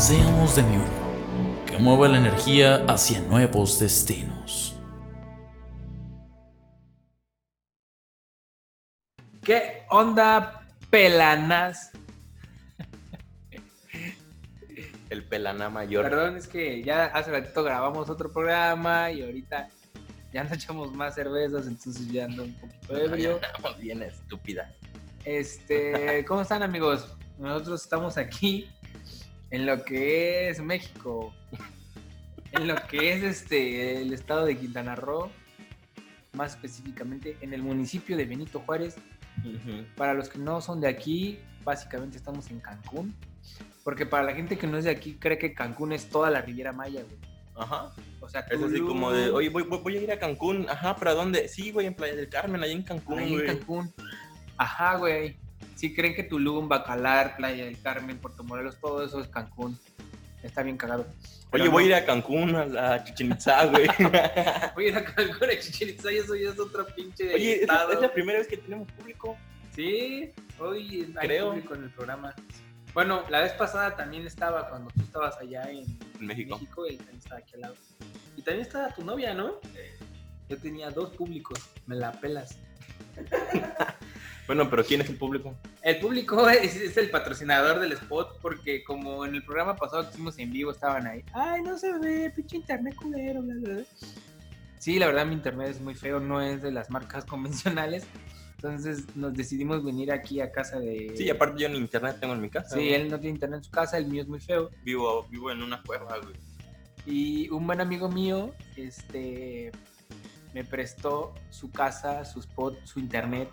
Seamos de mi uno, que mueva la energía hacia nuevos destinos. ¿Qué onda, pelanas? El pelaná mayor. Perdón, es que ya hace ratito grabamos otro programa y ahorita ya nos echamos más cervezas, entonces ya ando un poquito ebrio. bien estúpida. Este, ¿cómo están amigos? Nosotros estamos aquí en lo que es México, en lo que es este el estado de Quintana Roo, más específicamente en el municipio de Benito Juárez. Para los que no son de aquí, básicamente estamos en Cancún. Porque para la gente que no es de aquí, cree que Cancún es toda la Riviera Maya, güey. Ajá. O sea, Es así Tulum, como de, oye, voy, voy, voy a ir a Cancún. Ajá, ¿para dónde? Sí, voy en Playa del Carmen, ahí en Cancún, ahí en güey. Cancún. Ajá, güey. Si creen que Tulum, Bacalar, Playa del Carmen, Puerto Morelos, todo eso es Cancún. Está bien cagado. Oye, voy a ir a Cancún, a la Chichen Itzá, güey. Voy a ir a Cancún, a Chichen Itzá, y eso ya es otro pinche Oye, es, la primera vez que tenemos público. Sí, hoy hay Creo. público en el programa. Bueno, la vez pasada también estaba cuando tú estabas allá en En México. México, él también estaba aquí al lado. Y también estaba tu novia, ¿no? Yo tenía dos públicos, me la pelas. Bueno, pero ¿quién es el público? El público es, es el patrocinador del spot porque como en el programa pasado que hicimos en vivo estaban ahí. Ay, no se ve, pinche internet culero, bla, bla, bla". Sí, la verdad mi internet es muy feo, no es de las marcas convencionales. Entonces nos decidimos venir aquí a casa de... Sí, aparte yo ni internet tengo en mi casa. Sí, güey. él no tiene internet en su casa, el mío es muy feo. Vivo, vivo en una cueva, güey. Y un buen amigo mío, este, me prestó su casa, su spot, su internet,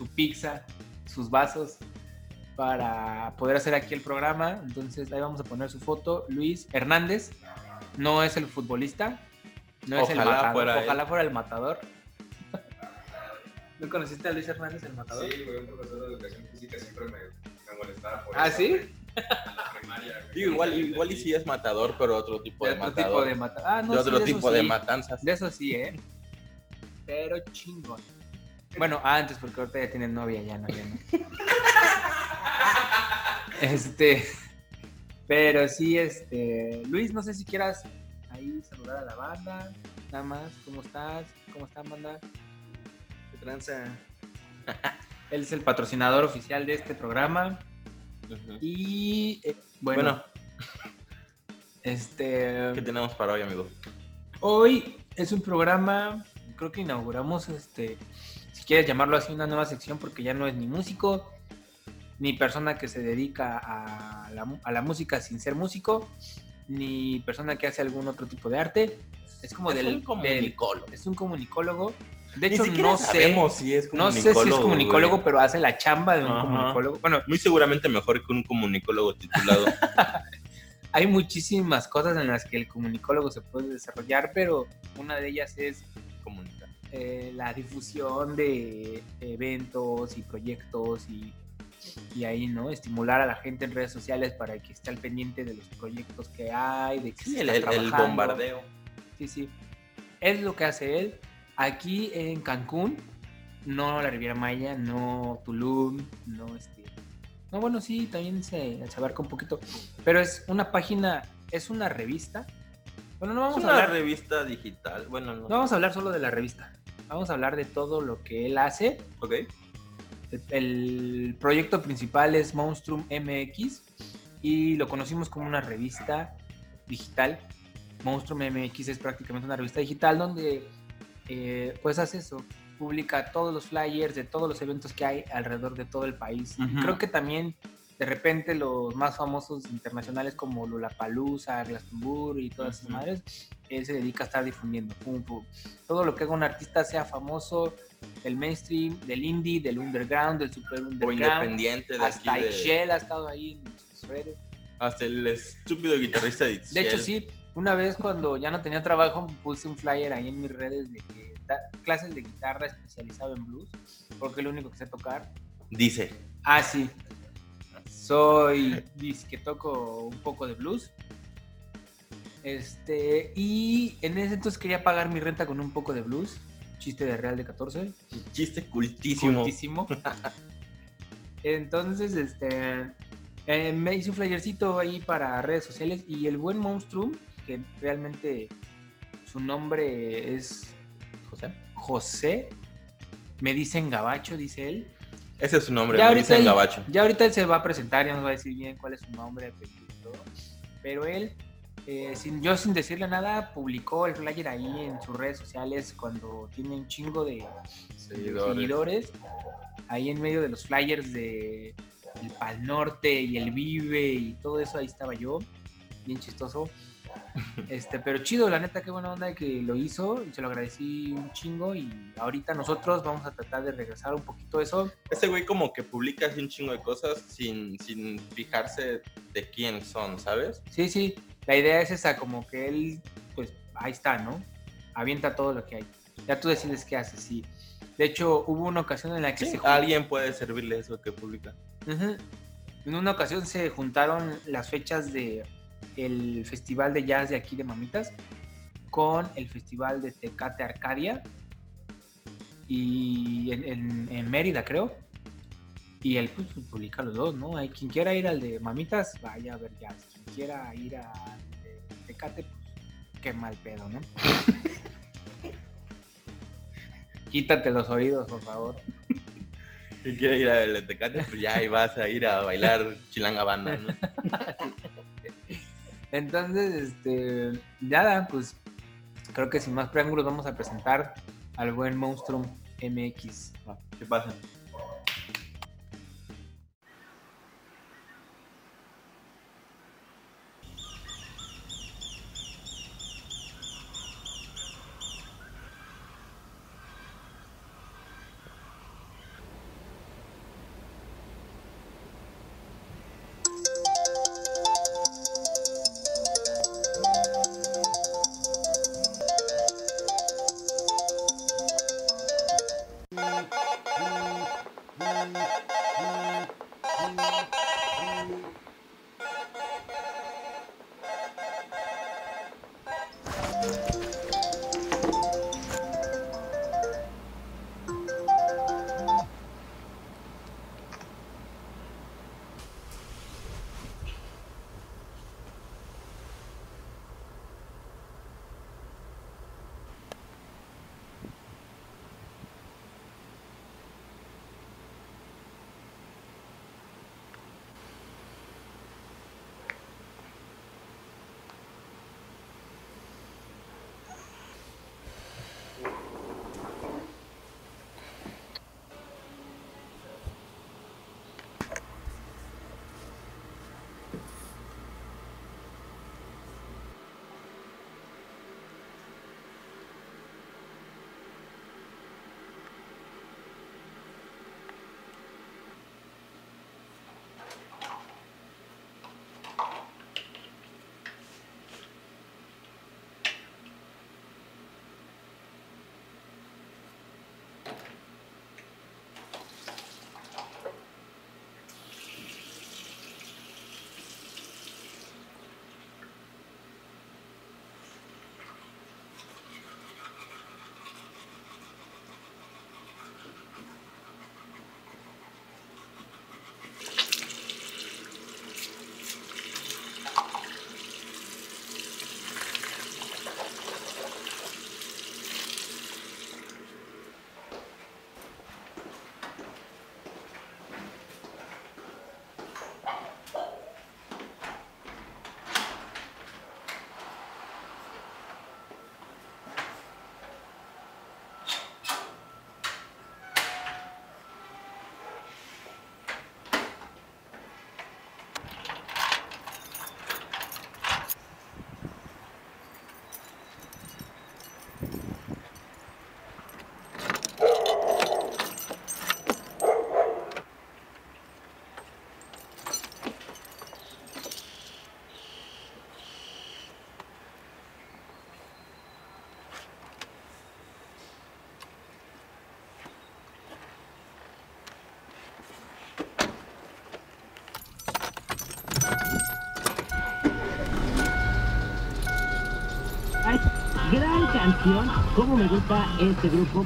su pizza, sus vasos para poder hacer aquí el programa. Entonces ahí vamos a poner su foto. Luis Hernández no es el futbolista, no es el Ojalá matador. fuera él. Ojalá fuera el matador. ¿No conociste a Luis Hernández, el matador? Sí, güey, un profesor de educación física siempre me, me molestaba por ¿Ah, eso, sí? Digo, igual, igual y sí es matador, pero otro tipo de, De otro matador. tipo de matador. Ah, no, de sí, otro tipo de matanzas. De eso sí, ¿eh? Pero chingón. Bueno, antes, porque ahorita ya tienen novia, ya no, ya no. Este. Pero sí, este. Luis, no sé si quieras ahí saludar a la banda. Nada más, ¿cómo estás? ¿Cómo está, banda? ¿Qué tranza? Él es el patrocinador oficial de este programa. Y. eh, bueno, Bueno, este. ¿qué tenemos para hoy, amigo? Hoy es un programa, creo que inauguramos, este, quieres llamarlo así, una nueva sección porque ya no es ni músico, ni persona que se dedica a la, mu- a la música sin ser músico, ni persona que hace algún otro tipo de arte. Es como Es del, un del- comunicólogo. es un comunicólogo. De hecho, no sé, sabemos si es no sé si es comunicólogo, comunicólogo, güey. pero hace la chamba de un Ajá. comunicólogo. Bueno, Muy seguramente mejor que un comunicólogo titulado. hay muchísimas cosas en las que el comunicólogo se puede desarrollar, pero una de ellas es comunicar. Eh, la difusión de eventos y proyectos y, y ahí, ¿no? Estimular a la gente en redes sociales para que esté al pendiente de los proyectos que hay, de que Sí, se el, está bombardeo. Sí, sí. Es lo que hace él. Aquí en Cancún, no la Riviera Maya, no Tulum, no este... No, bueno, sí, también se, se abarca un poquito. Pero es una página, es una revista. Bueno, no Es vamos a una hablar revista digital. Bueno, no. no vamos a hablar solo de la revista. Vamos a hablar de todo lo que él hace. Ok. El, el proyecto principal es Monstrum MX y lo conocimos como una revista digital. Monstrum MX es prácticamente una revista digital donde eh, pues hace eso, publica todos los flyers de todos los eventos que hay alrededor de todo el país. Creo que también de repente los más famosos internacionales como Lollapalooza, Glastonbury y todas esas Ujú. madres, él se dedica a estar difundiendo. pum, pum. Todo lo que haga un artista sea famoso, del mainstream, del indie, del underground, del super O underground, independiente de hasta aquí de... Ishel ha estado ahí en sus redes. Hasta el estúpido guitarrista de De hecho, sí, una vez cuando ya no tenía trabajo, puse un flyer ahí en mis redes de que da clases de guitarra especializado en blues, porque es lo único que sé tocar. Dice. Ah, sí. Soy, dice que toco un poco de blues. Este, y en ese entonces quería pagar mi renta con un poco de blues. Chiste de Real de 14. Chiste cultísimo. Cultísimo. Entonces, este, eh, me hice un flyercito ahí para redes sociales y el buen Monstrum, que realmente su nombre es José. José, me dicen Gabacho, dice él. Ese es su nombre, Ya me ahorita, dicen él, gabacho. ya ahorita él se va a presentar, ya nos va a decir bien cuál es su nombre. Pero él, eh, sin, yo sin decirle nada, publicó el flyer ahí en sus redes sociales cuando tiene un chingo de Seguidores. seguidores. Ahí en medio de los flyers de el Pal Norte y el Vive y todo eso, ahí estaba yo, bien chistoso. Este, pero chido, la neta, qué buena onda que lo hizo y se lo agradecí un chingo. Y ahorita nosotros vamos a tratar de regresar un poquito eso. Ese güey como que publica así un chingo de cosas sin, sin fijarse de quién son, ¿sabes? Sí, sí, la idea es esa, como que él, pues ahí está, ¿no? Avienta todo lo que hay. Ya tú decides qué haces, sí. De hecho, hubo una ocasión en la que Sí, se jun- alguien puede servirle eso que publica. En una ocasión se juntaron las fechas de el festival de jazz de aquí de Mamitas con el festival de Tecate Arcadia y en, en- en Mérida creo y él pues publica los dos, ¿no? Hay quien quiera ir al de Mamitas, vaya a ver jazz. Quien quiera ir al de Tecate, pues qué mal pedo, ¿no? Quítate los oídos, por favor. Si quieres ir al Tecate, pues ya ahí vas a ir a bailar chilanga banda, ¿no? Entonces, este, nada, pues creo que sin más preámbulos vamos a presentar al buen Monstrum MX. ¿Qué pasa? Canción. ¿Cómo me gusta este grupo?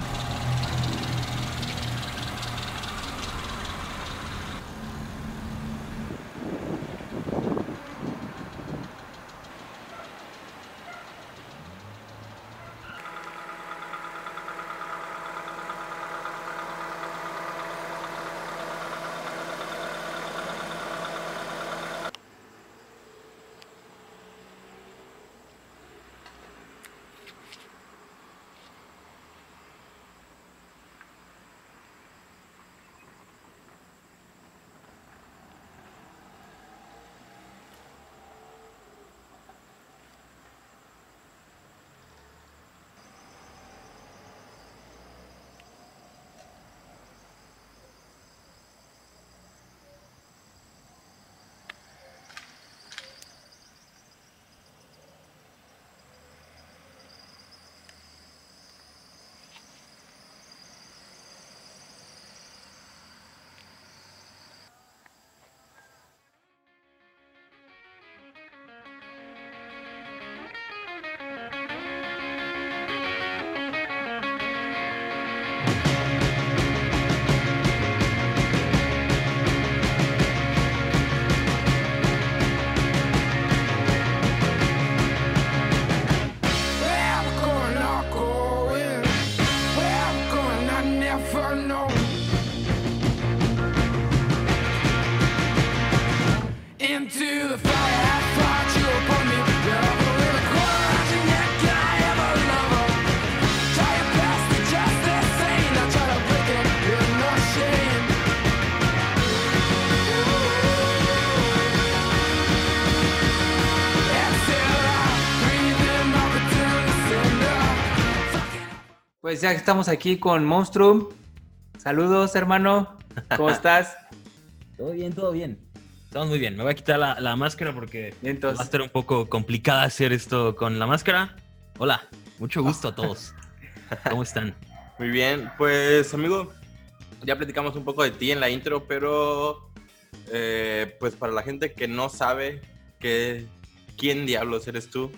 Pues ya estamos aquí con Monstrum. Saludos, hermano. ¿Cómo estás? Todo bien, todo bien. Estamos muy bien. Me voy a quitar la, la máscara porque Bien, va a entonces, estar un poco complicada hacer esto con la máscara. Hola, mucho gusto a todos. ¿Cómo están? Muy bien, pues amigo, ya platicamos un poco de ti en la intro, pero eh, pues para la gente que no sabe que, quién diablos eres tú,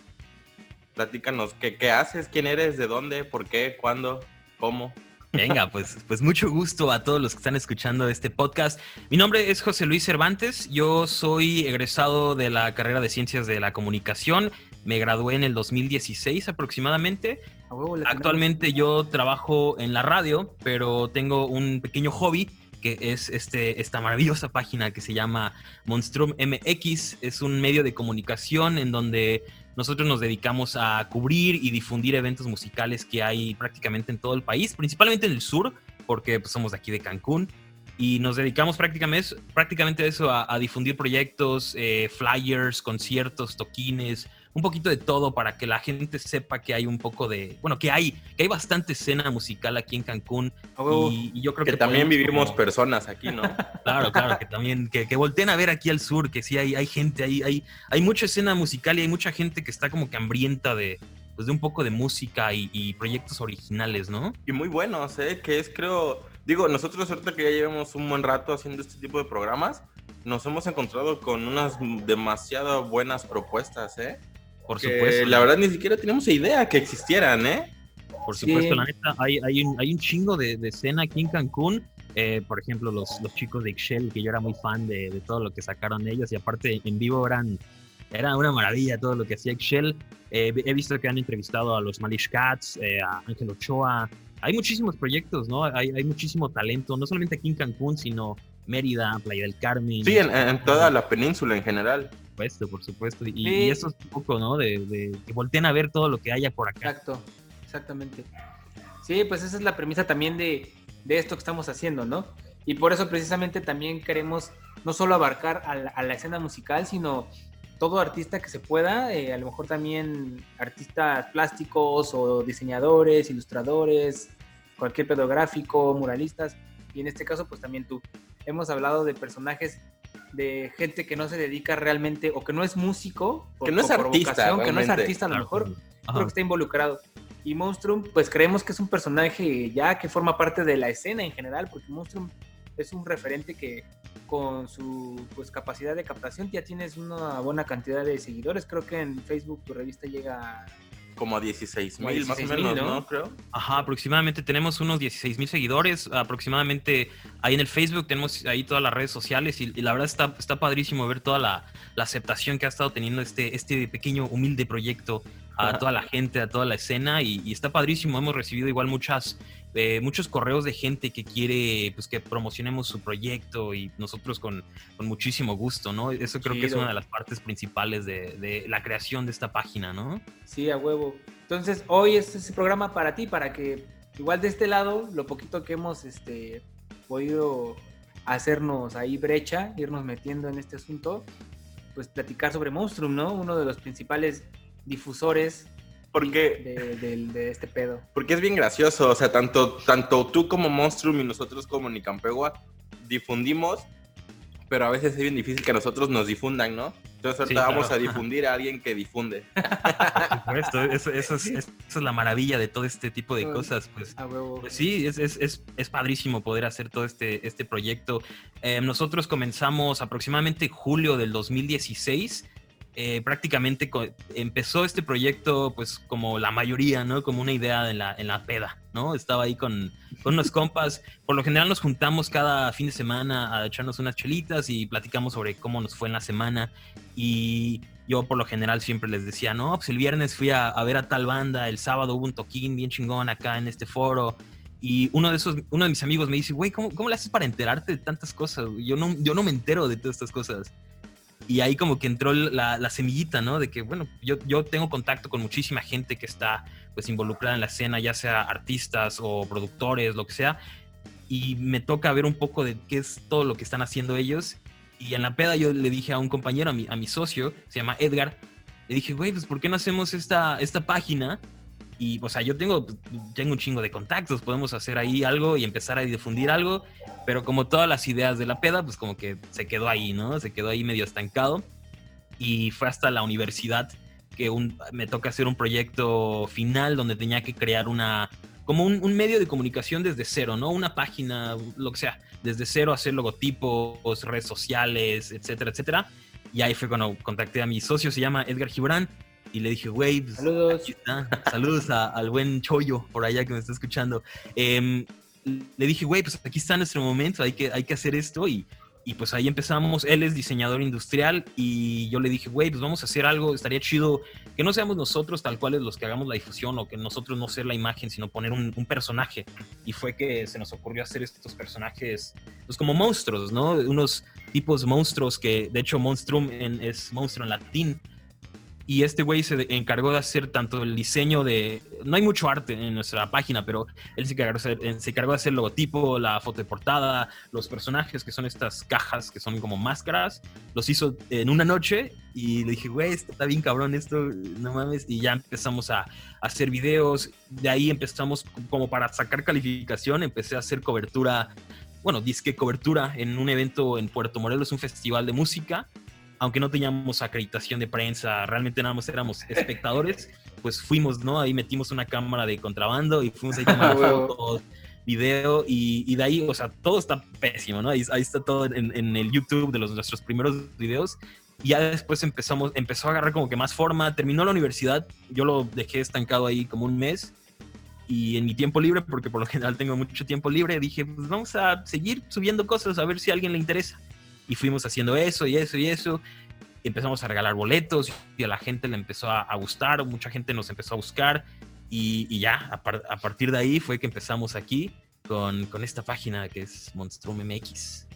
platícanos qué, qué haces, quién eres, de dónde, por qué, cuándo, cómo. Venga, pues, pues mucho gusto a todos los que están escuchando este podcast. Mi nombre es José Luis Cervantes. Yo soy egresado de la carrera de Ciencias de la Comunicación. Me gradué en el 2016 aproximadamente. Actualmente yo trabajo en la radio, pero tengo un pequeño hobby que es este, esta maravillosa página que se llama Monstrum MX. Es un medio de comunicación en donde nosotros nos dedicamos a cubrir y difundir eventos musicales que hay prácticamente en todo el país, principalmente en el sur, porque pues, somos de aquí de Cancún. Y nos dedicamos prácticamente, a eso, a difundir proyectos, eh, flyers, conciertos, toquines, un poquito de todo para que la gente sepa que hay un poco de, bueno, que hay, que hay bastante escena musical aquí en Cancún y, y yo creo Que, que, también podemos vivimos como- personas aquí, ¿no? Claro, claro, que también, que, que volteen a ver aquí al sur, que sí hay, hay gente, hay, hay, hay mucha escena musical y hay mucha gente que está como que hambrienta de, pues de un poco de música y, y proyectos originales, ¿no? y muy buenos, ¿eh? Que es, creo, digo, nosotros ahorita que ya llevamos un buen rato haciendo este tipo de programas, nos hemos encontrado con unas demasiado buenas propuestas, ¿eh? Por Que supuesto. la verdad ni siquiera teníamos idea que existieran, ¿eh? Por Sí. supuesto, la neta, hay, hay, un, hay un chingo de, de escena aquí en Cancún. Eh, por ejemplo, los, los chicos de Excel, que yo era muy fan de, de todo lo que sacaron ellos, y aparte en vivo eran, era una maravilla todo lo que hacía Excel. Eh, he visto que han entrevistado a los Malish Cats, eh, a Ángel Ochoa. Hay muchísimos proyectos, ¿no? Hay, hay muchísimo talento, no solamente aquí en Cancún, sino Mérida, Playa del Carmen. Sí, en, en toda la península en general. Supuesto, por supuesto. Y, Sí. y eso es un poco, ¿no? De, de que volteen a ver todo lo que haya por acá. Exacto, exactamente. Sí, pues esa es la premisa también de, de esto que estamos haciendo, ¿no? Y por eso precisamente también queremos no solo abarcar a la, a la escena musical, sino todo artista que se pueda, eh, a lo mejor también artistas plásticos o diseñadores, ilustradores, cualquier pedográfico, muralistas, y en este caso pues también tú. Hemos hablado de personajes de gente que no se dedica realmente o que no es músico, Que no es artista, vocación, que no es artista a lo mejor, Ajá. creo que está involucrado. Y Monstrum, pues creemos que es un personaje ya que forma parte de la escena en general, porque Monstrum es un referente que con su pues, capacidad de captación ya tienes una buena cantidad de seguidores. Creo que en Facebook tu revista llega como 16 Como mil, más o 16,000, menos, ¿no? ¿no? Creo. Ajá, aproximadamente tenemos unos 16 mil seguidores, aproximadamente ahí en el Facebook tenemos ahí todas las redes sociales y, y la verdad está, está padrísimo ver toda la, la aceptación que ha estado teniendo este, este pequeño humilde proyecto a Ajá. toda la gente, a toda la escena y, y está padrísimo, hemos recibido igual muchas, eh, muchos correos de gente que quiere pues que promocionemos su proyecto y nosotros con, con muchísimo gusto, ¿no? Eso creo que es una de las partes principales de, de la creación de esta página, ¿no? Sí, a huevo. Entonces, hoy es ese programa para ti, para que igual de este lado, lo poquito que hemos este, podido hacernos ahí brecha, irnos metiendo en este asunto, pues platicar sobre Monstrum, ¿no? Uno de los principales difusores Porque, de, del- de este pedo. porque es bien gracioso, o sea, tanto, tanto tú como Monstrum y nosotros como Nicampegua difundimos, pero a veces es bien difícil que nosotros nos difundan, ¿no? Entonces ahorita Sí, vamos claro. a difundir a alguien que difunde. Por supuesto, eso, eso es, es- eso es la maravilla de todo este tipo de cosas, pues. Pues sí, es, es, es, es padrísimo poder hacer todo este, este proyecto. Eh, nosotros comenzamos aproximadamente julio del 2016. Eh, prácticamente empezó este proyecto, pues como la mayoría, ¿no? Como una idea en la, en la peda, ¿no? Estaba ahí con, con unos compas. Por lo general nos juntamos cada fin de semana a echarnos unas chelitas y platicamos sobre cómo nos fue en la semana. Y yo por lo general siempre les decía, no, pues el viernes fui a, a ver a tal banda, el sábado hubo un toquín bien chingón acá en este foro. Y uno de esos, uno de mis amigos me dice, güey, ¿cómo, ¿cómo le haces para enterarte de tantas cosas? Yo no, yo no me entero de todas estas cosas. Y ahí como que entró la, la semillita, ¿no? De que, bueno, yo, yo tengo contacto con muchísima gente que está pues involucrada en la escena, ya sea artistas o productores, lo que sea. Y me toca ver un poco de qué es todo lo que están haciendo ellos. Y en la peda yo le dije a un compañero, a mi, a mi socio, se llama Edgar, le dije, güey, pues ¿por qué no hacemos esta, esta página? Y, o sea, yo tengo, tengo un chingo de contactos, podemos hacer ahí algo y empezar a difundir algo, pero como todas las ideas de la peda, pues como que se quedó ahí, ¿no? Se quedó ahí medio estancado. Y fue hasta la universidad que un- me toca hacer un proyecto final donde tenía que crear una, como un, un medio de comunicación desde cero, ¿no? Una página, lo que sea, desde cero hacer logotipos, redes sociales, etcétera, etcétera. Y ahí fue cuando contacté a mi socio, se llama Edgar Gibran, y le dije, güey, pues, Saludos. aquí está. Saludos a- al buen Choyo por allá que me está escuchando. Em, le dije, güey, pues aquí está nuestro momento, hay que, hay que hacer esto y, y pues ahí empezamos. Él es diseñador industrial y yo le dije, güey, pues vamos a hacer algo, estaría chido que no seamos nosotros tal cuales los que hagamos la difusión o que nosotros no ser la imagen, sino poner un, un personaje. Y fue que se nos ocurrió hacer estos personajes, pues como monstruos, ¿no? Unos tipos monstruos que, de hecho, monstrum en- es monstruo en latín. Y este güey se encargó de hacer tanto el diseño de... No hay mucho arte en nuestra página, pero él se encargó, eh, se encargó de hacer el logotipo, la foto de portada, los personajes que son estas cajas que son como máscaras. Los hizo en una noche y le dije, güey, está bien cabrón esto, no mames. Y ya empezamos a, a hacer videos. De ahí empezamos como para sacar calificación, empecé a hacer cobertura, bueno, disque cobertura en un evento en Puerto Morelos, un festival de música aunque no teníamos acreditación de prensa, realmente nada más éramos espectadores, pues fuimos, ¿no? Ahí metimos una cámara de contrabando y fuimos ahí a tomar Huevo. fotos, video y, y de ahí, o sea, todo está pésimo, ¿no? Ahí, ahí está todo en, en el YouTube de los, nuestros primeros videos. Y ya después empezamos, empezó a agarrar como que más forma, terminó la universidad, yo lo dejé estancado ahí como un mes y en mi tiempo libre, porque por lo general tengo mucho tiempo libre, dije, pues vamos a seguir subiendo cosas a ver si a alguien le interesa. Y fuimos haciendo eso y eso y eso. Y empezamos a regalar boletos y a la gente le empezó a, a gustar, mucha gente nos empezó a buscar y, y ya, a, par- a partir de ahí fue que empezamos aquí con, con esta página que es Monstrum MX.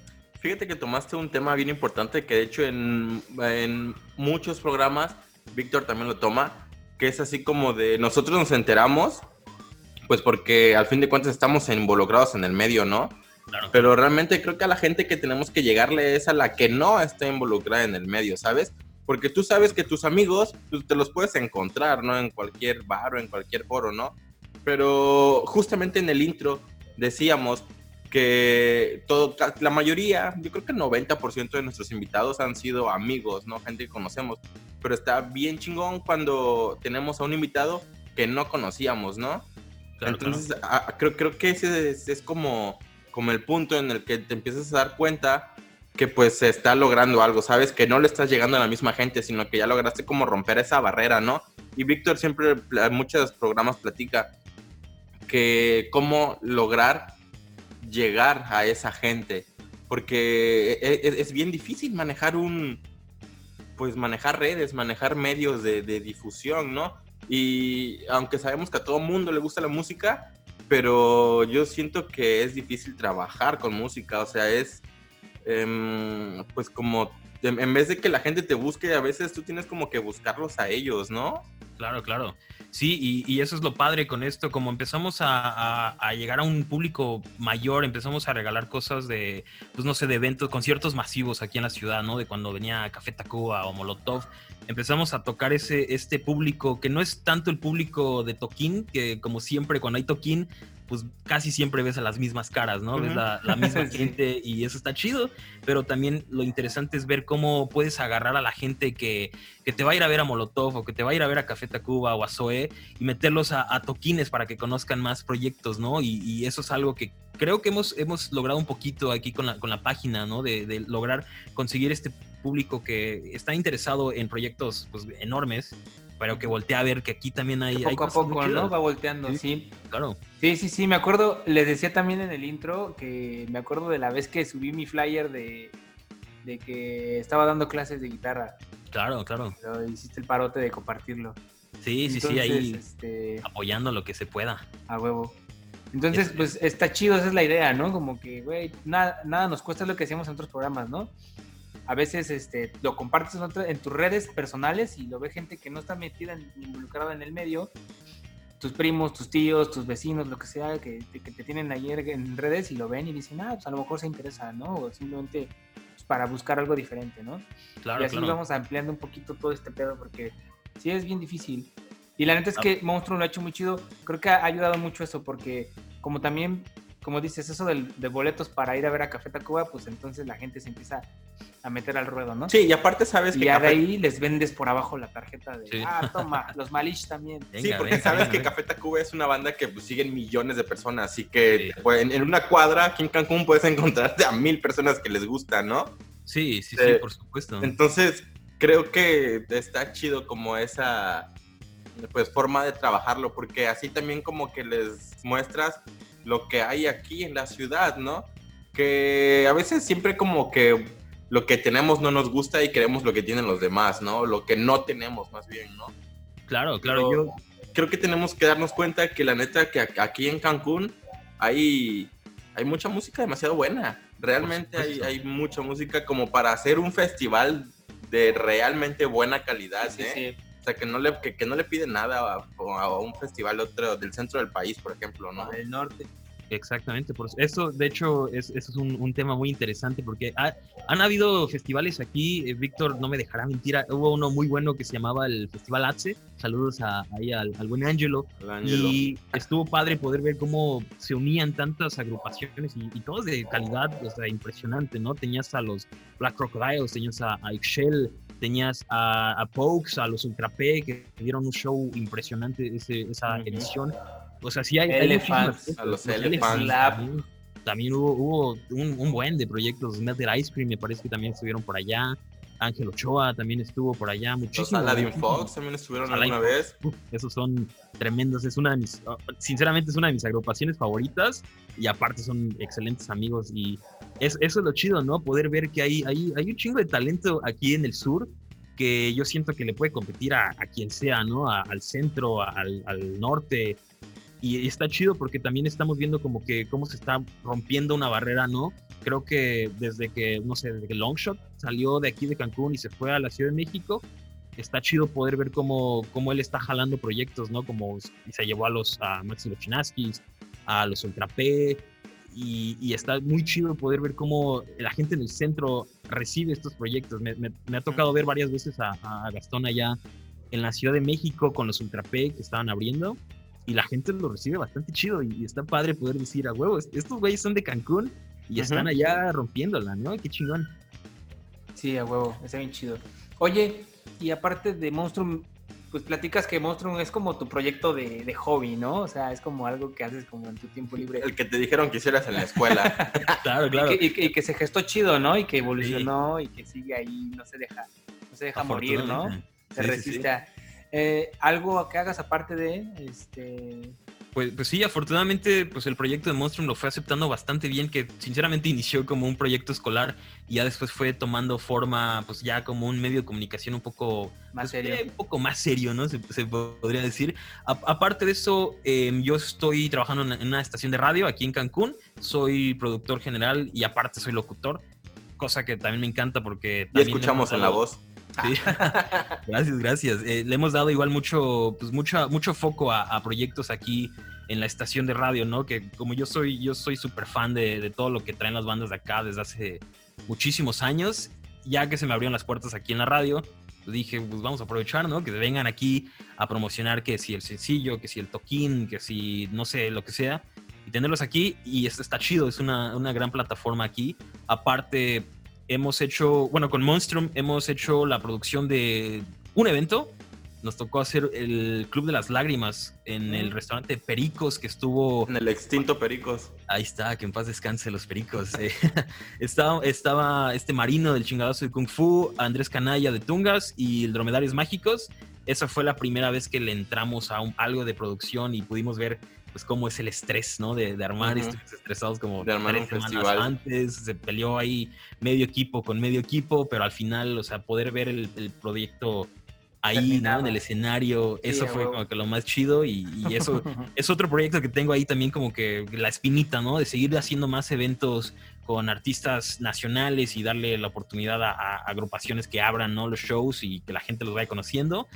Fíjate que tomaste un tema bien importante que de hecho en, en muchos programas, Víctor también lo toma, que es así como de nosotros nos enteramos, pues porque al fin de cuentas estamos involucrados en el medio, ¿no? Claro. Pero realmente creo que a la gente que tenemos que llegarle es a la que no está involucrada en el medio, ¿sabes? Porque tú sabes que tus amigos pues, te los puedes encontrar, ¿no? En cualquier bar o en cualquier foro, ¿no? Pero justamente en el intro decíamos que todo, la mayoría, yo creo que el 90% de nuestros invitados han sido amigos, ¿no? Gente que conocemos. Pero está bien chingón cuando tenemos a un invitado que no conocíamos, ¿no? Claro, Entonces, a- a- creo, creo que ese es, es como, como el punto en el que te empiezas a dar cuenta que pues se está logrando algo, ¿sabes? Que no le estás llegando a la misma gente, sino que ya lograste como romper esa barrera, ¿no? Y Víctor siempre en muchos programas platica que cómo lograr llegar a esa gente. Porque e- e- es, bien difícil manejar un, pues manejar redes, manejar medios de, de difusión, ¿no? Y aunque sabemos que a todo mundo le gusta la música, pero yo siento que es difícil trabajar con música, o sea, es em, pues como en, vez de que la gente te busque, a veces tú tienes como que buscarlos a ellos, ¿no? Claro, claro. Sí, y, eso es lo padre con esto, como empezamos a, a- a llegar a un público mayor, empezamos a regalar cosas de, pues no sé, de eventos, conciertos masivos aquí en la ciudad, ¿no? De cuando venía Café Tacuba o Molotov, empezamos a tocar ese, este público que no es tanto el público de toquín, que como siempre cuando hay toquín, pues casi siempre ves a las mismas caras, ¿no? Ves la, la misma Sí. gente y eso está chido, pero también lo interesante es ver cómo puedes agarrar a la gente que, que te va a ir a ver a Molotov o que te va a ir a ver a Café Tacuba o a Zoe y meterlos a, a toquines para que conozcan más proyectos, ¿no? Y, y eso es algo que creo que hemos, hemos logrado un poquito aquí con la, con la página, ¿no? De, de lograr conseguir este público que está interesado en proyectos pues, enormes, pero que voltea a ver que aquí también hay... Poco a poco, ¿no? Va volteando, Sí. sí. Claro. Sí, sí, sí, me acuerdo, les decía también en el intro que me acuerdo de la vez que subí mi flyer de, de que estaba dando clases de guitarra. Claro, claro. Pero hiciste el parote de compartirlo. Sí, sí, sí, ahí Este, apoyando lo que se pueda. a huevo. Entonces, Este- pues está chido, esa es la idea, ¿no? Como que, güey, nada, nada nos cuesta es lo que hacíamos en otros programas, ¿no? A veces este, lo compartes en, en tus redes personales y lo ve gente que no está metida ni involucrada en el medio, tus primos, tus tíos, tus vecinos, lo que sea, que, que te tienen ayer en redes y lo ven y dicen, ah, pues a lo mejor se interesa, ¿no? O simplemente pues, para buscar algo diferente, ¿no? Claro, y así claro. vamos ampliando un poquito todo este pedo porque sí es bien difícil. Y la neta es Ah. que Monstruo lo ha hecho muy chido. Creo que ha ayudado mucho eso porque como también, como dices, eso del- de boletos para ir a ver a Café Tacuba, pues entonces la gente se empieza a meter al ruedo, ¿no? Sí, y aparte sabes Y que de Café- ahí les vendes por abajo la tarjeta de, Sí. ah, toma, los Malish también. Sí, porque venga, sabes venga, que venga. Café Tacuba es una banda que pues, siguen millones de personas, así que Sí. pues, en, en una cuadra aquí en Cancún puedes encontrarte a mil personas que les gusta, ¿no? Sí, sí, sí, Eh, por supuesto. Entonces, creo que está chido como esa pues forma de trabajarlo, porque así también como que les muestras lo que hay aquí en la ciudad, ¿no? Que a veces siempre como que lo que tenemos no nos gusta y queremos lo que tienen los demás, ¿no? Lo que no tenemos más bien, ¿no? Claro, claro, Pero yo... creo que tenemos que darnos cuenta que la neta que aquí en Cancún hay, hay mucha música demasiado buena. Realmente hay, hay mucha música como para hacer un festival de realmente buena calidad, Sí, ¿eh? sí. O sea, que no le, que, que no le piden nada a, a un festival otro del centro del país, por ejemplo, ¿no? Del norte. Exactamente, por eso, de hecho, es, eso es un, un tema muy interesante porque ha- han habido festivales aquí, eh, Víctor no me dejará mentir, hubo uno muy bueno que se llamaba el Festival ATSE, saludos a, ahí al, al buen Angelo, y estuvo padre poder ver cómo se unían tantas agrupaciones y, y todos de calidad, o sea, impresionante, ¿no? Tenías a los Black Crocodiles, tenías a, a Excel, tenías a, a Pokes, a los Ultra P, que dieron un show impresionante ese, esa edición. O sea, sí hay, Elephants. A los. Elephants. También, también hubo, hubo un, un buen de proyectos. Melted Ice Cream me parece que también estuvieron por allá. Ángel Ochoa también estuvo por allá. Los Muchísimos. Aladdin. Fox también estuvieron alguna vez. Esos son tremendos. Es una de mis, oh, sinceramente, es una de mis agrupaciones favoritas. Y aparte son excelentes amigos. Y es, eso es lo chido, ¿no? Poder ver que hay, hay, hay un chingo de talento aquí en el sur que yo siento que le puede competir a, a quien sea, ¿no? A- al centro, al, al norte. Y está chido porque también estamos viendo como que cómo se está rompiendo una barrera, ¿no? Creo que desde que, no sé, desde que Longshot salió de aquí de Cancún y se fue a la Ciudad de México, está chido poder ver cómo, cómo él está jalando proyectos, ¿no? Como se llevó a los a Maxi Lochinaskis, a los Ultra P, y, y está muy chido poder ver cómo la gente en el centro recibe estos proyectos. Me, me- me ha tocado ver varias veces a, a Gastón allá en la Ciudad de México con los Ultra P que estaban abriendo, y la gente lo recibe bastante chido, y, está padre poder decir, a huevos, estos güeyes son de Cancún y están allá rompiéndola, ¿no? Qué chingón. Sí, a huevo, está bien chido. Oye, y aparte de Monstrum, pues platicas que Monstrum es como tu proyecto de, de hobby, ¿no? O sea, es como algo que haces como en tu tiempo libre. El que te dijeron que hicieras en la escuela. Claro, claro. Y, que, y que- y que se gestó chido, ¿no? Y que evolucionó y que sigue ahí, no se deja, no se deja morir, ¿no? Se Sí, sí, resiste. a- Eh, algo que hagas aparte de este Pues, pues sí, afortunadamente, pues el proyecto de Monstrum lo fue aceptando bastante bien, que sinceramente inició como un proyecto escolar y ya después fue tomando forma, pues ya como un medio de comunicación un poco más pues, serio. eh, un poco más serio, ¿no? Se, se podría decir. A- aparte de eso, eh, yo estoy trabajando en una estación de radio aquí en Cancún. Soy productor general y aparte soy locutor, cosa que también me encanta porque... También escuchamos en la voz. Sí. gracias, gracias. Eh, le hemos dado igual mucho, pues mucho, mucho foco a, a proyectos aquí en la estación de radio, ¿no? Que como yo soy, yo soy súper fan de, de todo lo que traen las bandas de acá desde hace muchísimos años. Ya que se me abrieron las puertas aquí en la radio, pues dije, pues vamos a aprovechar, ¿no? Que vengan aquí a promocionar que si el sencillo, que si el toquín, que si no sé, lo que sea. Y tenerlos aquí, y esto está chido, es una, una gran plataforma aquí. Aparte, hemos hecho, bueno, con Monstrum hemos hecho la producción de un evento. Nos tocó hacer el Club de las Lágrimas en el restaurante Pericos que estuvo En el extinto Pericos. Ahí está, que en paz descanse los pericos. eh. estaba, estaba este marino del chingadazo de Kung Fu, Andrés Canalla de Tungas y el Dromedarios Mágicos. Esa fue la primera vez que le entramos a un- algo de producción y pudimos ver pues cómo es el estrés, ¿no? De, de armar, Ujú. estuvimos estresados como De armar tres un semanas festival. antes, se peleó ahí medio equipo con medio equipo, pero al final, o sea, poder ver el, el proyecto ahí, ¿no? Terminado. En el escenario, Sí, eso fue como que lo más chido y, y eso es otro proyecto que tengo ahí también como que la espinita, ¿no? De seguir haciendo más eventos con artistas nacionales y darle la oportunidad a, a agrupaciones que abran, ¿no? Los shows y que la gente los vaya conociendo.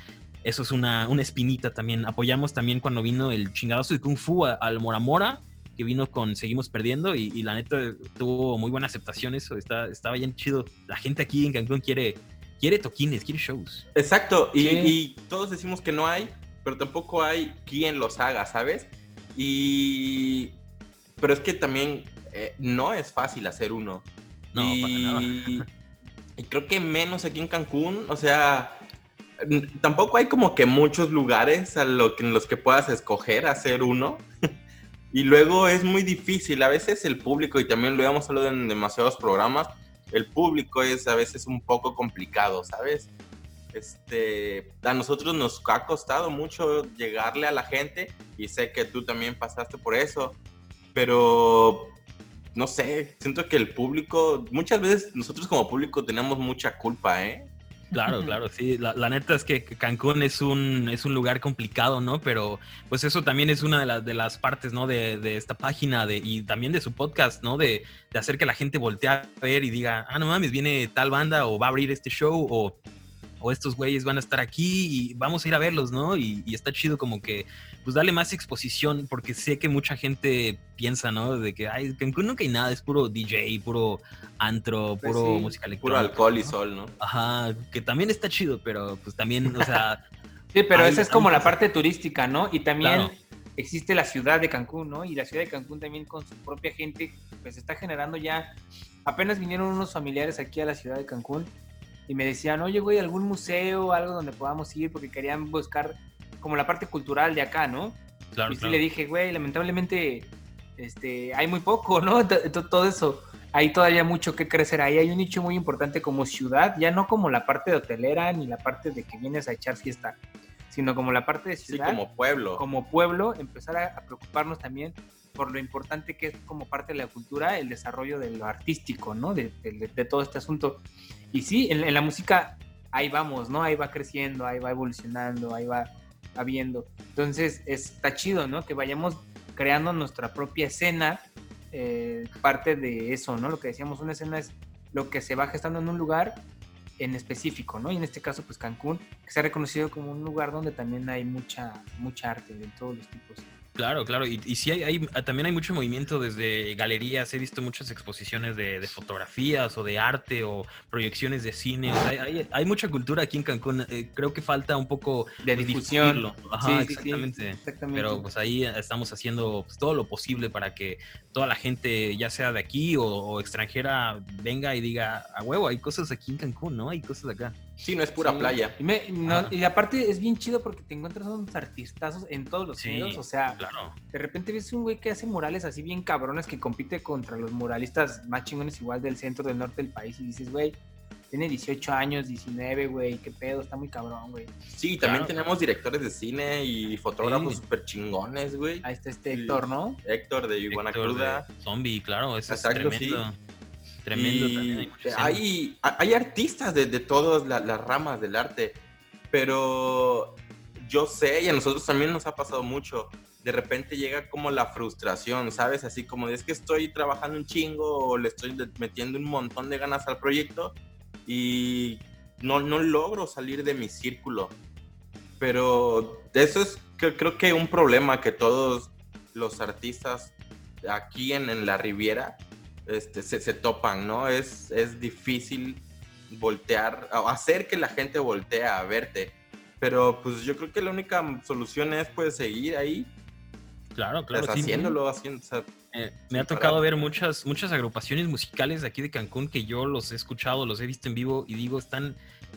Eso es una, una espinita también. Apoyamos también cuando vino el chingadazo de Kung Fu al Mora Mora, que vino con Seguimos Perdiendo y, y la neta tuvo muy buena aceptación eso. Está, estaba bien chido. La gente aquí en Cancún quiere, quiere toquines, quiere shows. Exacto, y, todos decimos que no hay, pero tampoco hay quien los haga, ¿sabes? Y... Pero es que también eh, no es fácil hacer uno. No, para nada. y... creo que menos aquí en Cancún, o sea, tampoco hay como que muchos lugares a lo que, en los que puedas escoger hacer uno. y luego es muy difícil, a veces el público, y también lo hemos hablado en demasiados programas, el público es a veces un poco complicado, ¿sabes? Este, a nosotros nos ha costado mucho llegarle a la gente y sé que tú también pasaste por eso, pero no sé, siento que el público, muchas veces nosotros como público tenemos mucha culpa, ¿eh? Claro, claro, sí. La, la neta es que Cancún es un, es un lugar complicado, ¿no? Pero pues eso también es una de, las de las partes, ¿no? De, de esta página de, y también de su podcast, ¿no? De, de hacer que la gente voltee a ver y diga, ah, no mames, viene tal banda o va a abrir este show o, o estos güeyes van a estar aquí y vamos a ir a verlos, ¿no? Y, y está chido como que, pues darle más exposición porque sé que mucha gente piensa, ¿no? De que, ay, Cancún nunca hay nada, es puro DJ, puro antro, Pues puro sí, música Puro electrónica. alcohol y ¿no? sol, ¿no? Ajá, que también está chido, pero pues también, o sea, Sí, pero Hay esa es como la parte turística, ¿no? Y también Claro. existe la ciudad de Cancún, ¿no? Y la ciudad de Cancún también con su propia gente, pues está generando ya. Apenas vinieron unos familiares aquí a la ciudad de Cancún y me decían, oye, güey, algún museo, algo donde podamos ir, porque querían buscar como la parte cultural de acá, ¿no? claro, y sí claro. le dije, güey, lamentablemente este, hay muy poco, ¿no? T- t- Todo eso. Hay todavía mucho que crecer. Ahí hay un nicho muy importante como ciudad, ya no como la parte de hotelera ni la parte de que vienes a echar fiesta, sino como la parte de Sí, ciudad, como pueblo. como pueblo, empezar a, a preocuparnos también por lo importante que es como parte de la cultura el desarrollo de lo artístico, ¿no? De, de- de todo este asunto. Y sí, en, en la música ahí vamos, ¿no? Ahí va creciendo, ahí va evolucionando, ahí va habiendo. Entonces está chido, ¿no? Que vayamos creando nuestra propia escena, eh, parte de eso, ¿no? Lo que decíamos, una escena es lo que se va gestando en un lugar en específico, ¿no? Y en este caso, pues Cancún, que se ha reconocido como un lugar donde también hay mucha, mucha arte de todos los tipos. Claro, claro. Y, y sí, hay, hay- también hay mucho movimiento desde galerías. He visto muchas exposiciones de, de fotografías o de arte o proyecciones de cine. O sea, hay, hay- mucha cultura aquí en Cancún. Eh, creo que falta un poco De pues, difusión. difundirlo. Ajá, Sí, sí, sí, exactamente. Exactamente. Pero pues ahí estamos haciendo pues, todo lo posible para que toda la gente, ya sea de aquí o, o extranjera, venga y diga, a huevo, hay cosas aquí en Cancún, ¿no? Hay cosas acá. Sí, no es pura Sí. playa. Y, me- no, y aparte es bien chido porque te encuentras unos artistazos en todos los Sí. géneros. O sea, Claro. de repente ves un güey que hace murales así bien cabrones que compite contra los muralistas más chingones igual del centro del norte del país y dices, güey, tiene 18 años, 19, güey, qué pedo, está muy cabrón, güey. Sí, también Claro. tenemos directores de cine y fotógrafos Sí. súper chingones, güey. Ahí está este. Héctor, ¿no? Héctor de Iguana Cruda. Zombie, claro, eso Exacto, es sí. Tremendo. Y también. Hay, hay, hay artistas de, de todas la- las ramas del arte, pero yo sé, y a nosotros también nos ha pasado mucho, de repente llega como la frustración, ¿sabes? Así como es que estoy trabajando un chingo o le estoy metiendo un montón de ganas al proyecto y no, no logro salir de mi círculo. Pero eso es que- creo que un problema que todos los artistas aquí en, en la Riviera este, se, se topan, ¿no? Es, es difícil voltear, hacer que la gente voltee a verte. Pero pues yo creo que la única solución es pues seguir ahí, Claro, claro. pues, sí. haciéndolo, haciendo, o sea, Eh, me ha tocado ver muchas, muchas agrupaciones musicales de aquí de Cancún que yo los he escuchado, los he visto en vivo y digo, están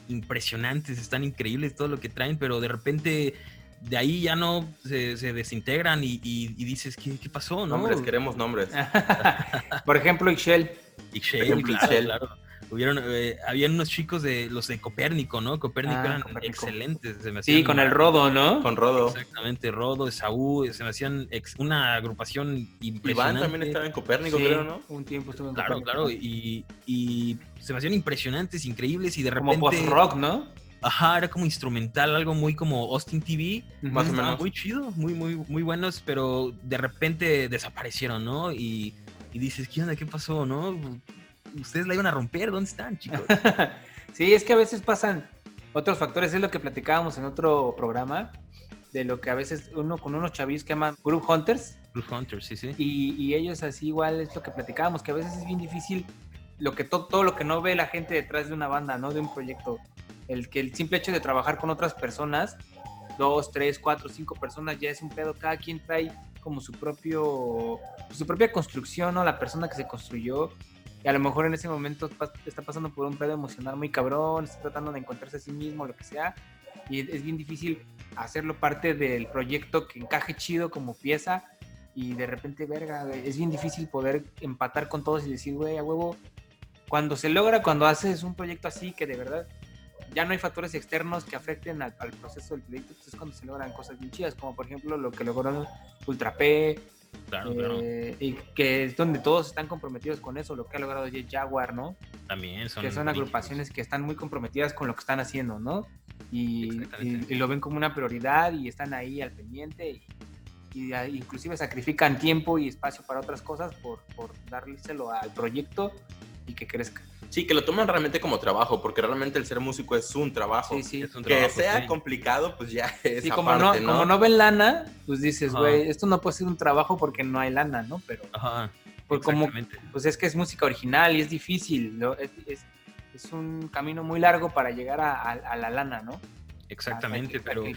impresionantes, están increíbles todo lo que traen, pero de repente de ahí ya no se, se desintegran y, y- y dices, ¿qué, qué pasó? ¿no? nombres, queremos nombres. Por ejemplo, Ixchel. Ixchel, ejemplo, claro, Ixchel. claro. Hubieron, eh, habían unos chicos de los de Copérnico, ¿no? Copérnico Ah, eran Copérnico. excelentes. se me Sí, con el Rodo, ¿no? Con Rodo. Exactamente, Rodo, Saúl, se me hacían ex- una agrupación impresionante. Iván también estaba en Copérnico, Sí, creo, ¿no? Un tiempo estuvo en Claro, Copérnico. claro, y, y se me hacían impresionantes, increíbles, y de Como repente. post-rock, ¿no? Ajá, era como instrumental, algo muy como Austin TV. Más o. Estaba menos. muy chido, muy, muy, muy buenos, pero de repente desaparecieron, ¿no? Y, y dices, ¿qué onda? ¿Qué pasó, no? Ustedes la iban a romper, ¿dónde están, chicos? Sí, es que a veces pasan otros factores, es lo que platicábamos en otro programa, de lo que a veces uno con unos chavillos que llaman Group Hunters, Blue Hunters, sí, sí. y, y ellos así igual es lo que platicábamos, que a veces es bien difícil lo que to- todo lo que no ve la gente detrás de una banda, ¿no? De un proyecto. El que el simple hecho de trabajar con otras personas, dos, tres, cuatro, cinco personas, ya es un pedo. Cada quien trae como su propio, su propia construcción, ¿no? La persona que se construyó. Y a lo mejor en ese momento está pasando por un pedo emocional muy cabrón, está tratando de encontrarse a sí mismo, lo que sea. Y es bien difícil hacerlo parte del proyecto que encaje chido como pieza y de repente, verga, es bien difícil poder empatar con todos y decir, güey, a huevo, cuando se logra, cuando haces un proyecto así que de verdad ya no hay factores externos que afecten al, al proceso del proyecto, pues es cuando se logran cosas bien chidas, como por ejemplo lo que logró Ultra P, Claro, claro. eh, y que es donde todos están comprometidos con eso, lo que ha logrado Jet Jaguar, ¿no? También son. que son agrupaciones que están muy comprometidas con lo que están haciendo, ¿no? Y, y- y lo ven como una prioridad y están ahí al pendiente y, y a- inclusive sacrifican tiempo y espacio para otras cosas por, por dárselo al proyecto y que crezca. Sí, que lo toman realmente como trabajo, porque realmente el ser músico es un trabajo. Sí, sí. Es un Que trabajo, sea sí. complicado, pues ya es Sí, como, aparte, no, como no ven lana, pues dices, güey, esto no puede ser un trabajo porque no hay lana, ¿no? Pero Ajá. pues como pues es que es música original y es difícil, ¿no? Es, es, es un camino muy largo para llegar a, a- a la lana, ¿no? Exactamente, que- pero que-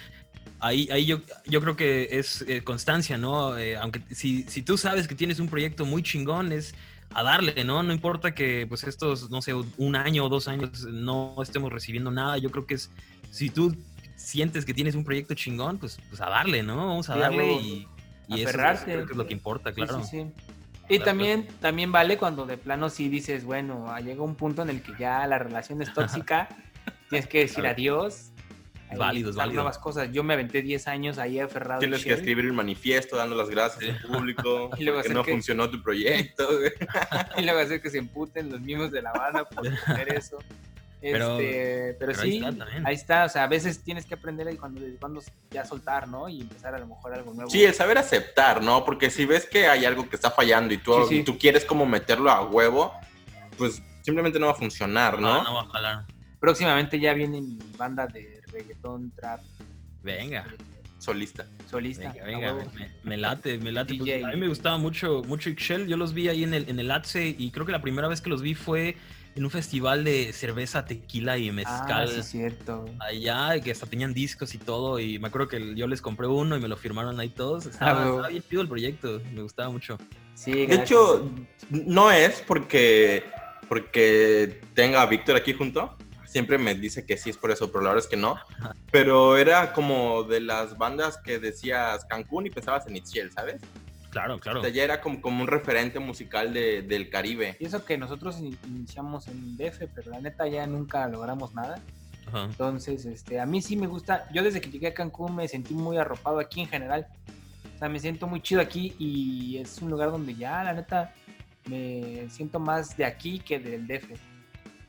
ahí, ahí yo, yo creo que es eh, constancia, ¿no? Eh, aunque si, si tú sabes que tienes un proyecto muy chingón, es a darle, ¿no? No importa que pues estos, no sé, un año o dos años no estemos recibiendo nada, yo creo que es, si tú sientes que tienes un proyecto chingón, pues, pues a darle, ¿no? Vamos a Sí, darle y, y eso es- creo que es lo que importa, claro. sí, sí. Y Claro, también, también vale cuando de plano sí dices, bueno, llega un punto en el que ya la relación es tóxica, tienes que decir Claro. adiós. Ahí Válido, es empezar válido. nuevas cosas. Yo me aventé 10 años ahí aferrado. Tienes que escribir un manifiesto dando las gracias al público Y luego porque no que- funcionó tu proyecto. y luego hacer que se emputen los mismos de la banda por hacer eso. Pero- Este, pero, pero ahí sí, está también. ahí está, o sea, a veces tienes que aprender ahí cuando, cuando ya soltar, ¿no? Y empezar a lo mejor algo nuevo. Sí, el saber aceptar, ¿no? Porque si ves que hay algo que está fallando y tú, Sí, sí. y tú quieres como meterlo a huevo, pues simplemente no va a funcionar, ¿no? No, no va a jalar. Próximamente ya viene mi banda de reggaetón, trap, Venga. eh, Solista. solista. Venga, me, me late, me late. Pues, a mí me gustaba mucho, mucho Ixchel. Yo los vi ahí en el, en el ATSE y creo que la primera vez que los vi fue en un festival de cerveza, tequila y Ah, mezcal. sí, es cierto. Allá, y que hasta tenían discos y todo. Y me acuerdo que yo les compré uno y me lo firmaron ahí todos. Estaba, huevo. estaba bien chido el proyecto, me gustaba mucho. Sí, De gracias. hecho, no es porque, porque tenga a Víctor aquí junto. Siempre me dice que sí es por eso, pero la verdad es que no. Pero era como de las bandas que decías Cancún y pensabas en Itziel, ¿sabes? Claro, claro. O sea, ya era como, como un referente musical de- del Caribe. Y eso que nosotros in- iniciamos en DF, pero la neta ya nunca logramos nada. Ajá. Entonces, este, a mí sí me gusta. Yo desde que llegué a Cancún me sentí muy arropado aquí en general. O sea, me siento muy chido aquí y es un lugar donde ya, la neta, me siento más de aquí que del DF.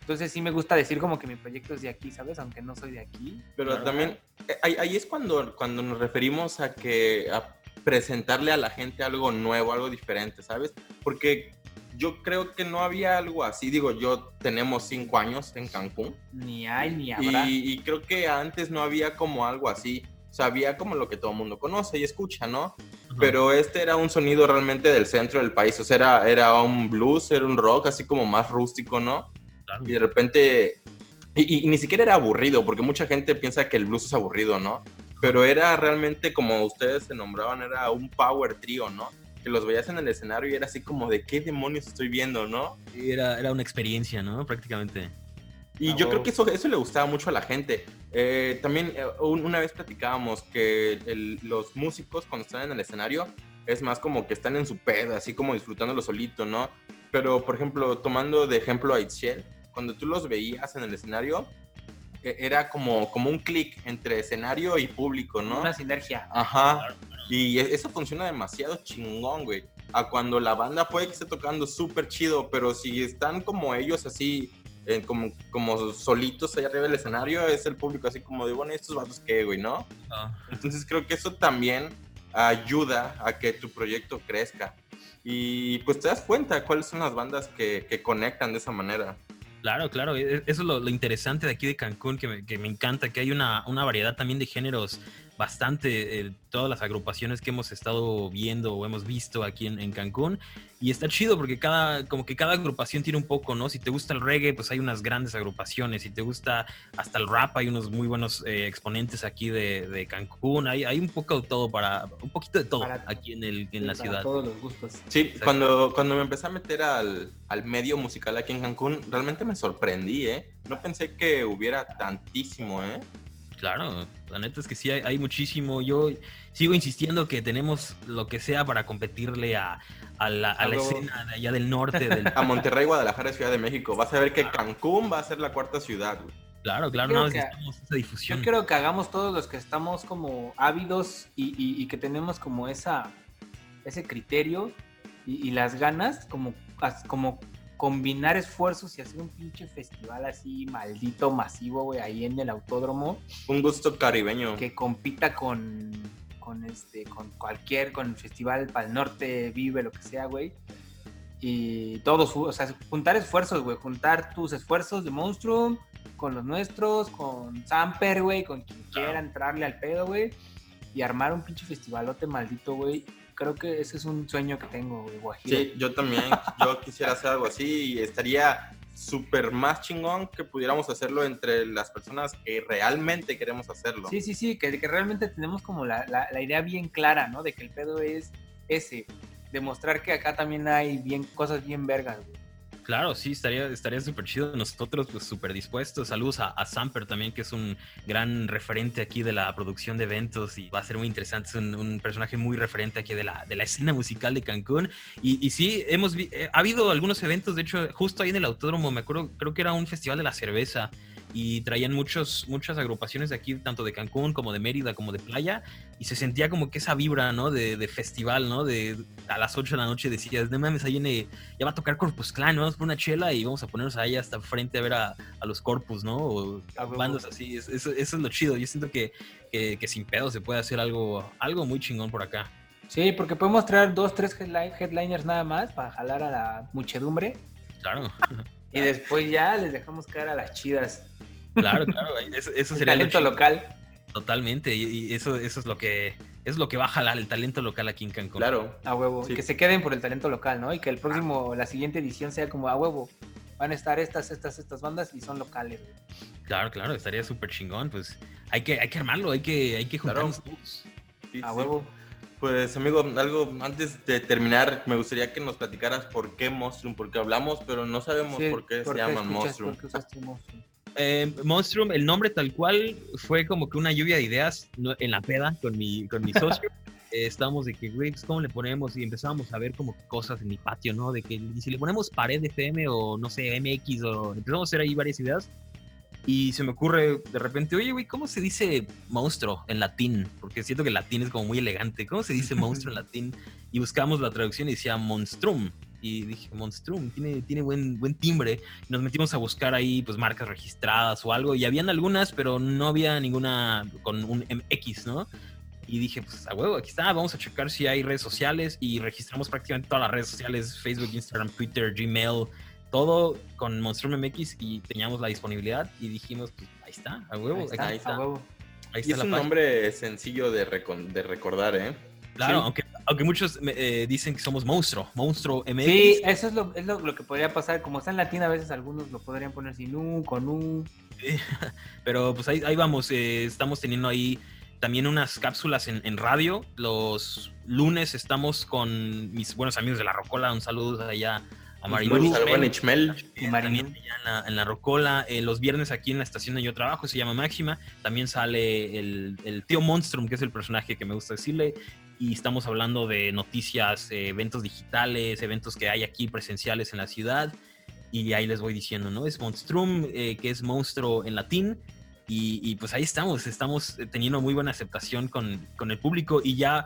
Entonces sí me gusta decir como que mi proyecto es de aquí, ¿sabes? Aunque no soy de aquí. Pero Claro. también, eh, ahí, ahí es cuando, cuando nos referimos a que a presentarle a la gente algo nuevo, algo diferente, ¿sabes? Porque yo creo que no había algo así. Digo, yo tenemos cinco años en Cancún Ni hay ni habrá. y, y creo que antes no había como algo así. O sea, había como lo que todo el mundo conoce y escucha, ¿no? Ajá. Pero este era un sonido realmente del centro del país. O sea, era, era un blues, era un rock así como más rústico, ¿no? Claro. Y de repente, y, y- y ni siquiera era aburrido, porque mucha gente piensa que el blues es aburrido, ¿no? Pero era realmente, como ustedes se nombraban, era un power trio, ¿no? Que los veías en el escenario y era así como de qué demonios estoy viendo, ¿no? Era, era una experiencia, ¿no? Prácticamente. Y Ah, yo creo que eso, eso le gustaba mucho a la gente. Eh, también eh, un- una vez platicábamos que el- los músicos cuando están en el escenario es más como que están en su pedo, así como disfrutándolo solito, ¿no? Pero, por ejemplo, tomando de ejemplo a Itziel, cuando tú los veías en el escenario, e- era como, como un clic entre escenario y público, ¿no? Una sinergia. Ajá. Y e- eso funciona demasiado chingón, güey. A cuando la banda puede que esté tocando súper chido, pero si están como ellos así, eh, como, como solitos ahí arriba del escenario, es el público así como de, bueno, ¿y estos vatos qué, güey, no? Ah, Entonces creo que eso también ayuda a que tu proyecto crezca. Y pues te das cuenta cuáles son las bandas que, que conectan de esa manera. Claro, claro, e- eso es lo, lo interesante de aquí de Cancún, que me, que me encanta, que hay una, una variedad también de géneros bastante, eh, todas las agrupaciones que hemos estado viendo o hemos visto aquí en, en Cancún, y está chido porque cada, como que cada agrupación tiene un poco, ¿no? Si te gusta el reggae, pues hay unas grandes agrupaciones, si te gusta hasta el rap, hay unos muy buenos eh, exponentes aquí de, de Cancún, hay, hay un poco de todo para, un poquito de todo Para- aquí en, el, en la Para ciudad. todos los gustos. Sí, Exacto. cuando, cuando me empecé a meter al, al medio musical aquí en Cancún, realmente me sorprendí, ¿eh? No pensé que hubiera tantísimo, ¿eh? Claro, la neta es que sí hay, hay muchísimo. Yo sigo insistiendo que tenemos lo que sea para competirle a, a la, a escena de allá del norte. Del... A Monterrey, Guadalajara y Ciudad de México. Vas a ver que Cancún va a ser la cuarta ciudad, güey. Claro, claro, Creo no que- esa difusión. Yo creo que hagamos todos los que estamos como ávidos y, y- y que tenemos como esa ese criterio y, y las ganas como, as- como combinar esfuerzos y hacer un pinche festival así maldito, masivo, güey, ahí en el autódromo, Un gusto caribeño. que compita con, con este, con cualquier, con el festival para el norte, vive, lo que sea, güey. Y todos, o sea, juntar esfuerzos, güey, juntar tus esfuerzos de Monstrum con los nuestros, con Samper, güey, con quien quiera entrarle al pedo, güey, y armar un pinche festivalote maldito, güey. Creo que ese es un sueño que tengo, güey, guajiro. Sí, yo también. Yo quisiera hacer algo así y estaría súper más chingón que pudiéramos hacerlo entre las personas que realmente queremos hacerlo. Sí, sí, sí, que, que realmente tenemos como la, la- la idea bien clara, ¿no? De que el pedo es ese, demostrar que acá también hay bien cosas bien vergas, güey. Claro, sí, estaría estaría súper chido. Nosotros, pues, súper dispuestos. Saludos a, a Samper también, que es un gran referente aquí de la producción de eventos y va a ser muy interesante. Es un, personaje muy referente aquí de la, de la escena musical de Cancún. Y, sí, hemos eh, ha habido algunos eventos, de hecho, justo ahí en el autódromo, me acuerdo, creo que era un festival de la cerveza y traían muchos, muchas agrupaciones de aquí, tanto de Cancún como de Mérida, como de Playa, y se sentía como que esa vibra, ¿no? De, de festival, ¿no? De a las 8 de la noche decías, no mames, ahí viene, ya va a tocar Corpus Clan, vamos por una chela y vamos a ponernos ahí hasta frente a ver a, a los Corpus, ¿no? O A bandas así, es- eso, eso es lo chido, yo siento que, que, que sin pedo se puede hacer algo, algo muy chingón por acá. Sí, porque podemos traer dos, tres headline- headliners nada más para jalar a la muchedumbre Claro, y después ya les dejamos caer a las chidas. claro, claro, eso, eso El sería lo talento local. Totalmente, y, eso, eso es lo que es lo que va a jalar el talento local aquí en Cancún. Claro. A huevo. Sí. Que se queden por el talento local, ¿no? Y que el próximo, la siguiente edición sea como a huevo. Van a estar estas, estas, estas bandas y son locales. Claro, claro, estaría súper chingón, pues hay que, hay que armarlo, hay que, hay que Claro. juntarnos todos. Sí, A sí. huevo. Pues amigo, algo antes de terminar, me gustaría que nos platicaras por qué Monstrum, porque hablamos, pero no sabemos Sí, por qué ¿por se llaman Monstrum. qué usaste Monstrum? Eh, Monstrum, el nombre tal cual fue como que una lluvia de ideas en la peda con mi, con mi socio. eh, estábamos de que, güey, pues, ¿cómo le ponemos? Y empezábamos a ver como cosas en mi patio, ¿no? De que y si le ponemos pared FM o no sé, MX o empezamos a hacer ahí varias ideas. Y se me ocurre de repente, oye, güey, ¿cómo se dice monstruo en latín? Porque siento que latín es como muy elegante. ¿Cómo se dice monstruo en latín? Y buscamos la traducción y decía monstrum. Y dije, monstrum, tiene, tiene buen, buen timbre. Y nos metimos a buscar ahí, pues, marcas registradas o algo. Y habían algunas, pero no había ninguna con un MX, ¿no? Y dije, pues a huevo, aquí está, vamos a checar si hay redes sociales y registramos prácticamente todas las redes sociales, Facebook, Instagram, Twitter, Gmail, todo con Monstrum MX y teníamos la disponibilidad y dijimos, pues ahí está, a huevo, Ahí está, ahí está. a huevo. ahí Y está es la un página. nombre sencillo de, recon- de recordar, ¿eh? Claro, Sí. aunque, aunque muchos me- eh, dicen que somos monstruo, monstruo MX. Sí, eso es, lo, es lo, lo que podría pasar. Como está en latín, a veces algunos lo podrían poner sin U, con U. Pero pues ahí, ahí vamos, eh, estamos teniendo ahí también unas cápsulas en, en radio. Los lunes estamos con mis buenos amigos de La Rocola. Un saludo allá a Marilú. Saludos al buen Ichmel. Ichmel. Y Marilú. También en la, en la Rocola. Eh, los viernes aquí en la estación donde yo trabajo, se llama Máxima. También sale el, el tío Monstrum, que es el personaje que me gusta decirle. Y estamos hablando de noticias, eh, eventos digitales, eventos que hay aquí presenciales en la ciudad. Y ahí les voy diciendo, ¿no? Es Monstrum, eh, que es monstruo en latín. Y, y, pues ahí estamos, estamos teniendo muy buena aceptación con, con el público y ya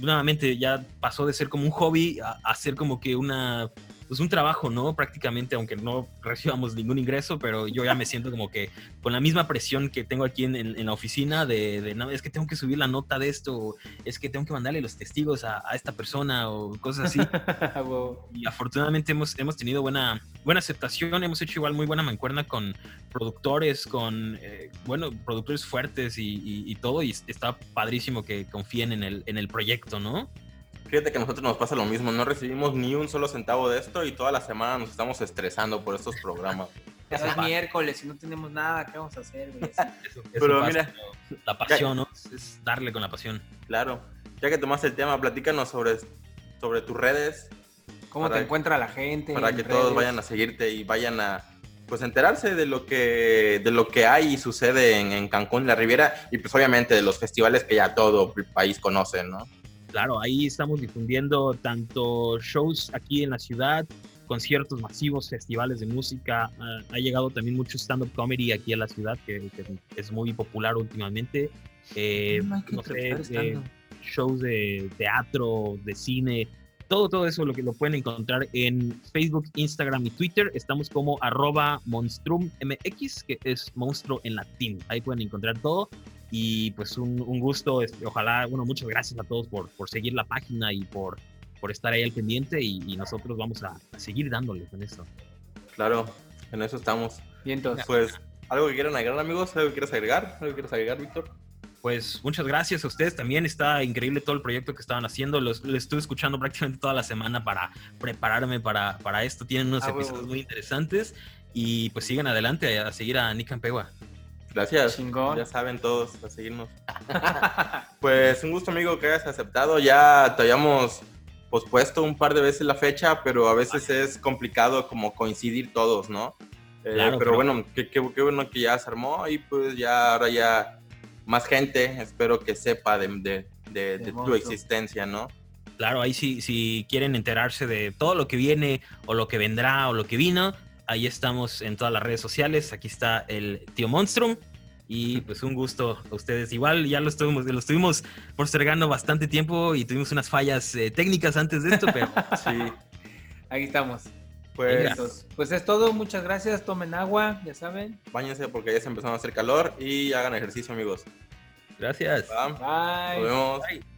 nuevamente ya pasó de ser como un hobby a, a ser como que una pues un trabajo, ¿no? Prácticamente, aunque no recibamos ningún ingreso, pero yo ya me siento como que con la misma presión que tengo aquí en, en- en la oficina de, de, no, es que tengo que subir la nota de esto, o es que tengo que mandarle los testigos a, a esta persona o cosas así. Y afortunadamente hemos, hemos tenido buena, buena aceptación, hemos hecho igual muy buena mancuerna con productores, con, eh, bueno, productores fuertes y, y- y todo, y está padrísimo que confíen en el, en el proyecto, ¿no? Fíjate que a nosotros nos pasa lo mismo, no recibimos ni un solo centavo de esto y toda la semana nos estamos estresando por estos programas. Es pasa. miércoles y no tenemos nada, ¿qué vamos a hacer, güey? Eso- eso Pero pasa, mira- pero la pasión, ¿no? Es- darle con la pasión. Claro, ya que tomaste el tema, platícanos sobre, sobre tus redes ¿Cómo Para- te encuentra la gente? para que todos vayan a seguirte y vayan a pues enterarse de lo que de lo que hay y sucede en, en Cancún la Riviera y pues obviamente de los festivales que ya todo el país conoce, ¿no? Claro, ahí estamos difundiendo tanto shows aquí en la ciudad, conciertos masivos, festivales de música. Ah, ha llegado también mucho stand-up comedy aquí a la ciudad, que, que es muy popular últimamente. Eh, No, sé, eh, shows de teatro, de cine, todo, todo eso lo que lo pueden encontrar en Facebook, Instagram y Twitter. Estamos como arroba monstrummx, que es monstruo en latín. Ahí pueden encontrar todo. Y pues un, un gusto, este, ojalá, bueno, muchas gracias a todos por, por seguir la página y por, por estar ahí al pendiente y, y nosotros vamos a, a seguir dándole con esto. Claro, en eso estamos. Vientos. Pues algo que quieran agregar amigos, algo que quieras agregar, algo que quieras agregar, Víctor. Pues muchas gracias a ustedes también. Está increíble todo el proyecto que estaban haciendo. Los, lo estuve escuchando prácticamente toda la semana para prepararme para, para esto. Tienen unos Ah, episodios muy interesantes. Y pues sigan adelante a, seguir a Nick Campegua. Gracias. Chingón. Ya saben todos a seguirnos. Pues un gusto, amigo, que hayas aceptado. Ya te habíamos pospuesto un par de veces la fecha, pero a veces es complicado como coincidir todos, ¿no? Eh, Claro, pero claro. bueno, qué, qué- qué bueno que ya se armó y pues ya ahora ya más gente, espero que sepa de, de- de- de tu existencia, ¿no? Claro, ahí sí, si quieren enterarse de todo lo que viene o lo que vendrá o lo que vino, ahí estamos en todas las redes sociales. Aquí está el tío Monstrum. Y pues un gusto a ustedes. Igual ya lo estuvimos, lo estuvimos postergando bastante tiempo y tuvimos unas fallas eh, técnicas antes de esto, pero Sí, Aquí estamos. pues. Pues es todo, muchas gracias. Tomen agua, ya saben. bañense porque ya se empezó a hacer calor y hagan ejercicio, amigos. gracias. ¿va? Bye. Nos vemos. Bye.